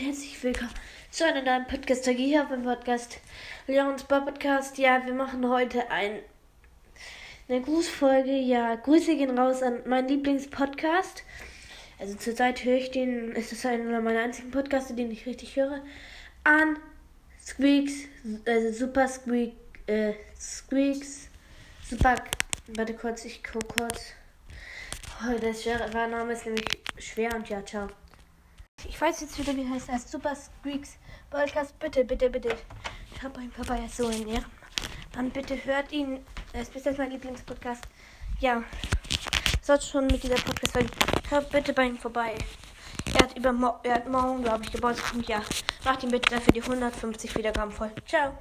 herzlich willkommen zu einer neuen Podcast-Tage hier beim Podcast Leons Bar Podcast. Ja, wir machen heute ein, eine Grußfolge. Ja, Grüße gehen raus an meinen Lieblingspodcast. Also zurzeit höre ich den, ist das einer meiner einzigen Podcasts, den ich richtig höre. An Squeaks, also Super Squeak, äh, Squeaks, Super, warte kurz, ich gucke kurz. Oh, der Name ist nämlich schwer und ja, ciao. Ich weiß jetzt wieder, wie heißt das. Super Squeaks Podcast. Bitte, bitte, bitte. Bei ihm vorbei. Er ist so in Ehren. Dann bitte hört ihn. Er ist bis jetzt mein Lieblingspodcast. Ja. Sollte schon mit dieser Podcast sein. Hört bitte bei ihm vorbei. Er hat, über, er hat morgen, glaube ich, Geburtstag. Und ja, macht ihm bitte dafür die 150 Wiedergaben voll. Ciao.